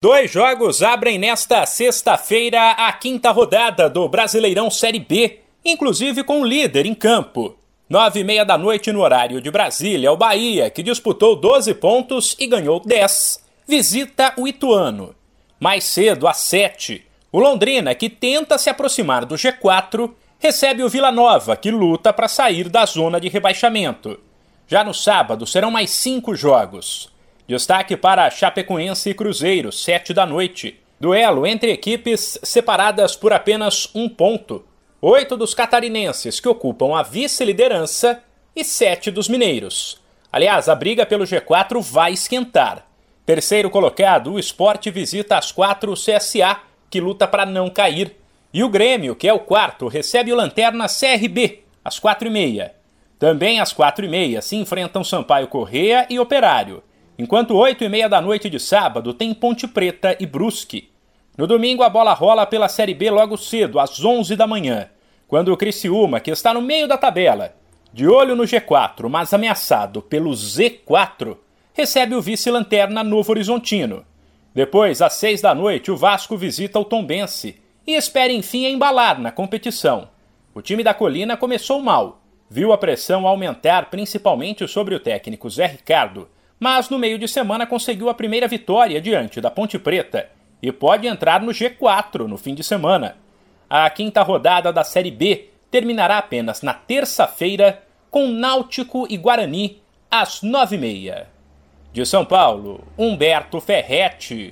Dois jogos abrem nesta sexta-feira a quinta rodada do Brasileirão Série B, inclusive com o líder em campo. Nove e meia da noite no horário de Brasília, o Bahia, que disputou 12 pontos e ganhou 10, visita o Ituano. Mais cedo, às sete, o Londrina, que tenta se aproximar do G4, recebe o Vila Nova, que luta para sair da zona de rebaixamento. Já no sábado serão mais cinco jogos. Destaque para Chapecoense e Cruzeiro, 7 da noite. Duelo entre equipes separadas por apenas um ponto. Oito dos catarinenses que ocupam a vice-liderança e sete dos mineiros. Aliás, a briga pelo G4 vai esquentar. Terceiro colocado, o esporte visita as quatro CSA, que luta para não cair. E o Grêmio, que é o quarto, recebe o Lanterna CRB, às quatro e meia. Também às quatro e meia se enfrentam Sampaio Correia e Operário enquanto 8 e meia da noite de sábado tem Ponte Preta e Brusque. No domingo a bola rola pela Série B logo cedo, às 11 da manhã, quando o Criciúma, que está no meio da tabela, de olho no G4, mas ameaçado pelo Z4, recebe o vice-lanterna Novo Horizontino. Depois, às 6 da noite, o Vasco visita o Tombense e espera enfim embalar na competição. O time da Colina começou mal, viu a pressão aumentar principalmente sobre o técnico Zé Ricardo, mas no meio de semana conseguiu a primeira vitória diante da Ponte Preta e pode entrar no G4 no fim de semana. A quinta rodada da Série B terminará apenas na terça-feira com Náutico e Guarani às nove e meia. De São Paulo, Humberto Ferretti.